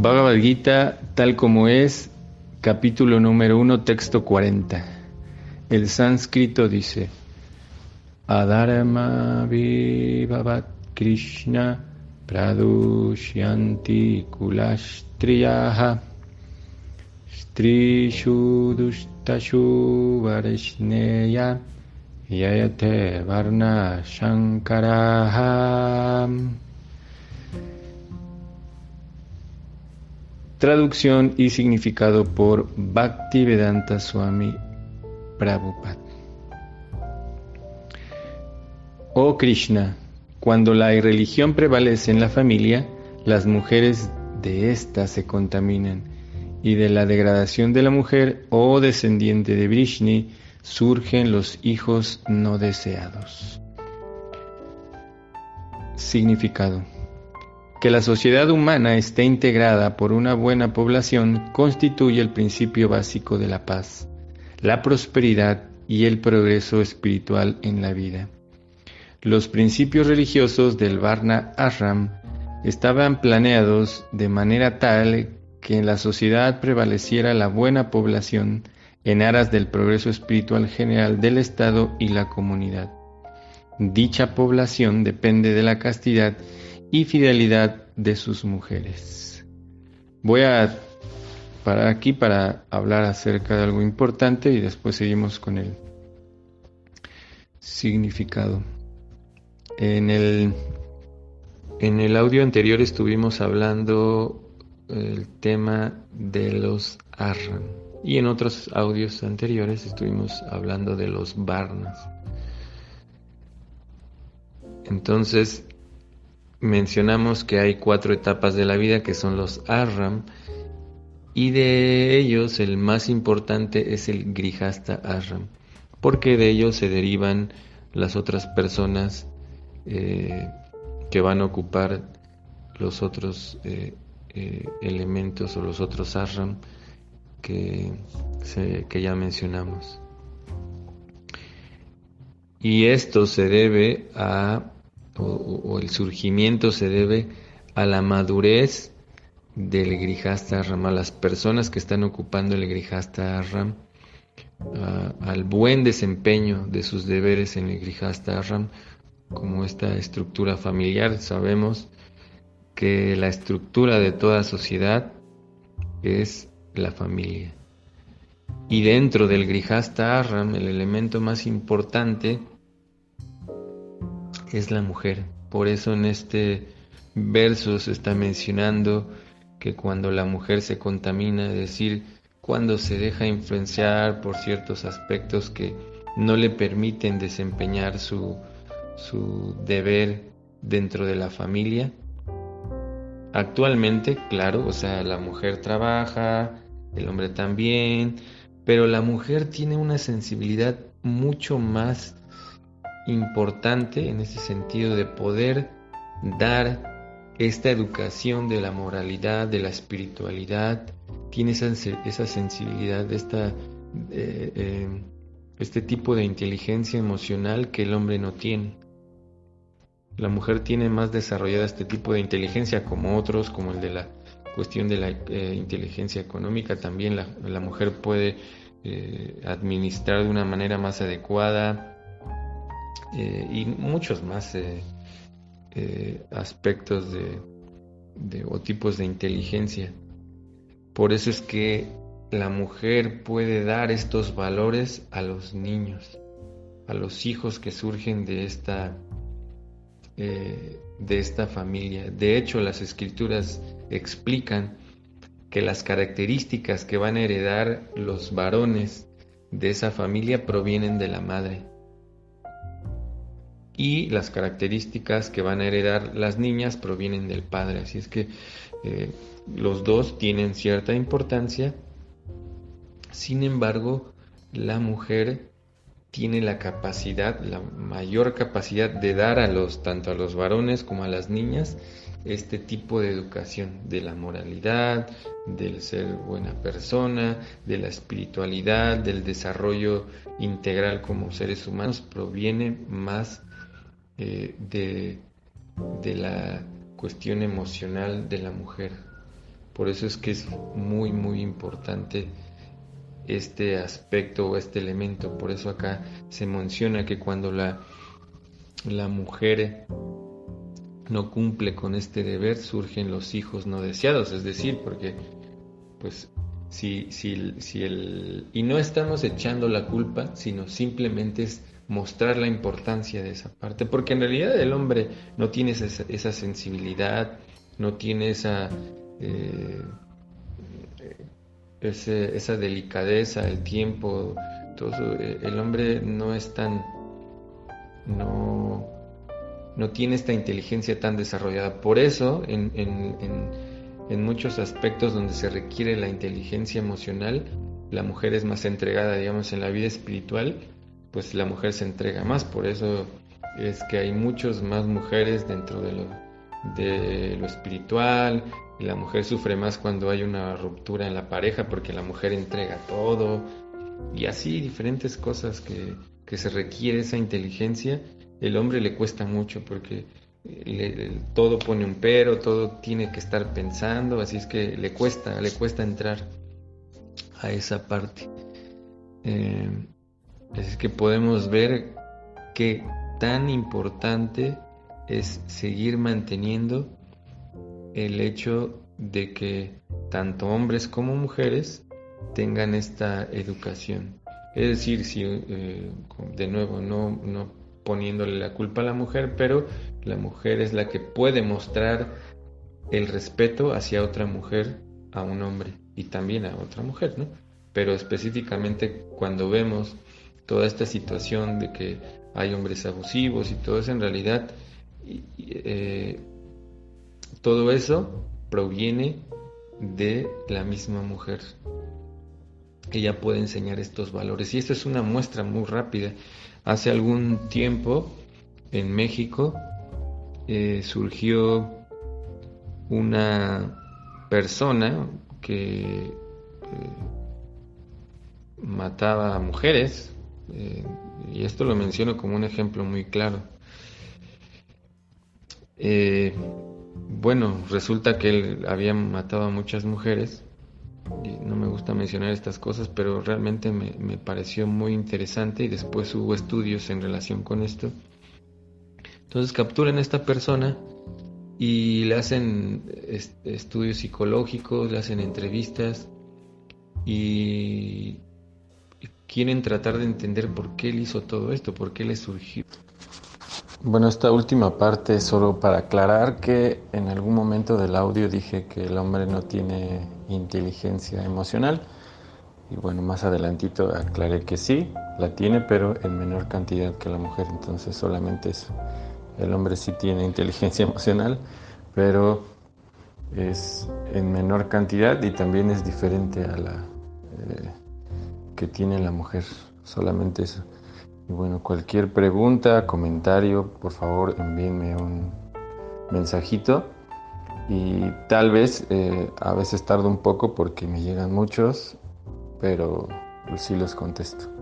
Bhagavad Gita, tal como es, capítulo número 1, texto 40. El sánscrito dice, Adharma Vibhavat Krishna Pradushyanti Kulashtriyaha Strishu Dushtashu Yayate Varna Shankaraha Traducción y significado por Bhaktivedanta Swami Prabhupada. Oh Krishna, cuando la irreligión prevalece en la familia, las mujeres de ésta se contaminan, y de la degradación de la mujer, oh descendiente de Vrishni, surgen los hijos no deseados. Significado que la sociedad humana esté integrada por una buena población constituye el principio básico de la paz, la prosperidad y el progreso espiritual en la vida. Los principios religiosos del Varna Ashram estaban planeados de manera tal que en la sociedad prevaleciera la buena población en aras del progreso espiritual general del Estado y la comunidad. Dicha población depende de la castidad y fidelidad de sus mujeres. Voy a parar aquí para hablar acerca de algo importante y después seguimos con el significado. En el, en el audio anterior estuvimos hablando el tema de los Arran y en otros audios anteriores estuvimos hablando de los Varnas. Entonces, mencionamos que hay cuatro etapas de la vida que son los Arram y de ellos el más importante es el Grihasta Arram porque de ellos se derivan las otras personas eh, que van a ocupar los otros eh, eh, elementos o los otros Arram que, que ya mencionamos. Y esto se debe a o, el surgimiento se debe a la madurez del Grihasta Ram, a las personas que están ocupando el Grihasta Ram, al buen desempeño de sus deberes en el Grihasta Ram, como esta estructura familiar. Sabemos que la estructura de toda sociedad es la familia. Y dentro del Grihasta Ram, el elemento más importante es la mujer. Por eso en este verso se está mencionando que cuando la mujer se contamina, es decir, cuando se deja influenciar por ciertos aspectos que no le permiten desempeñar su, su deber dentro de la familia. Actualmente, claro, o sea, la mujer trabaja, el hombre también, pero la mujer tiene una sensibilidad mucho más importante en ese sentido de poder dar esta educación de la moralidad, de la espiritualidad, tiene esa, esa sensibilidad, esta, eh, eh, este tipo de inteligencia emocional que el hombre no tiene. La mujer tiene más desarrollada este tipo de inteligencia como otros, como el de la cuestión de la eh, inteligencia económica. También la, la mujer puede administrar de una manera más adecuada eh, y muchos más eh, eh, aspectos de, o tipos de inteligencia. Por eso es que la mujer puede dar estos valores a los niños, a los hijos que surgen de esta, de esta familia. De hecho, las escrituras explican que las características que van a heredar los varones de esa familia provienen de la madre y las características que van a heredar las niñas provienen del padre. Así es que eh, los dos tienen cierta importancia. Sin embargo, la mujer tiene la capacidad, la mayor capacidad de dar a los, tanto a los varones como a las niñas, este tipo de educación de la moralidad, del ser buena persona, de la espiritualidad, del desarrollo integral como seres humanos, proviene más eh, de, de la cuestión emocional de la mujer. Por eso es que es muy, muy importante este aspecto o este elemento. Por eso acá se menciona que cuando la, la mujer no cumple con este deber, surgen los hijos no deseados. Es decir, porque pues si, si, si el... Y no estamos echando la culpa, sino simplemente es mostrar la importancia de esa parte, porque en realidad el hombre no tiene esa, esa sensibilidad, no tiene esa, eh, esa delicadeza, el tiempo, todo eh, el hombre no es tan, no, no tiene esta inteligencia tan desarrollada. Por eso, en, en, en muchos aspectos donde se requiere la inteligencia emocional, la mujer es más entregada, digamos, en la vida espiritual, pues la mujer se entrega más. Por eso es que hay muchas más mujeres dentro de lo, de lo espiritual y la mujer sufre más cuando hay una ruptura en la pareja porque la mujer entrega todo y así diferentes cosas que, que se requiere esa inteligencia. El hombre le cuesta mucho porque todo pone un pero, todo tiene que estar pensando, así es que le cuesta, le cuesta entrar a esa parte. Eh, es que podemos ver qué tan importante es seguir manteniendo el hecho de que tanto hombres como mujeres tengan esta educación. Es decir, si eh, de nuevo no, no poniéndole la culpa a la mujer, pero la mujer es la que puede mostrar el respeto hacia otra mujer a un hombre y también a otra mujer, ¿no? Pero específicamente cuando vemos toda esta situación de que hay hombres abusivos y todo eso, en realidad eh, todo eso proviene de la misma mujer. Ella puede enseñar estos valores y esto es una muestra muy rápida. Hace algún tiempo en México eh, surgió una persona que eh, mataba a mujeres eh, y esto lo menciono como un ejemplo muy claro. Eh, bueno, resulta que él había matado a muchas mujeres. Y no me gusta mencionar estas cosas, pero realmente me, pareció muy interesante y después hubo estudios en relación con esto. Entonces capturan a esta persona y le hacen estudios psicológicos, le hacen entrevistas y quieren tratar de entender por qué él hizo todo esto, por qué le surgió. Bueno, esta última parte es solo para aclarar que en algún momento del audio dije que el hombre no tiene inteligencia emocional. Y bueno, más adelantito aclaré que sí, la tiene, pero en menor cantidad que la mujer. Entonces solamente eso. El hombre sí tiene inteligencia emocional, pero es en menor cantidad y también es diferente a la eh, que tiene la mujer, solamente eso. Y bueno, cualquier pregunta, comentario, por favor envíenme un mensajito y tal vez eh, a veces tardo un poco porque me llegan muchos, pero sí los contesto.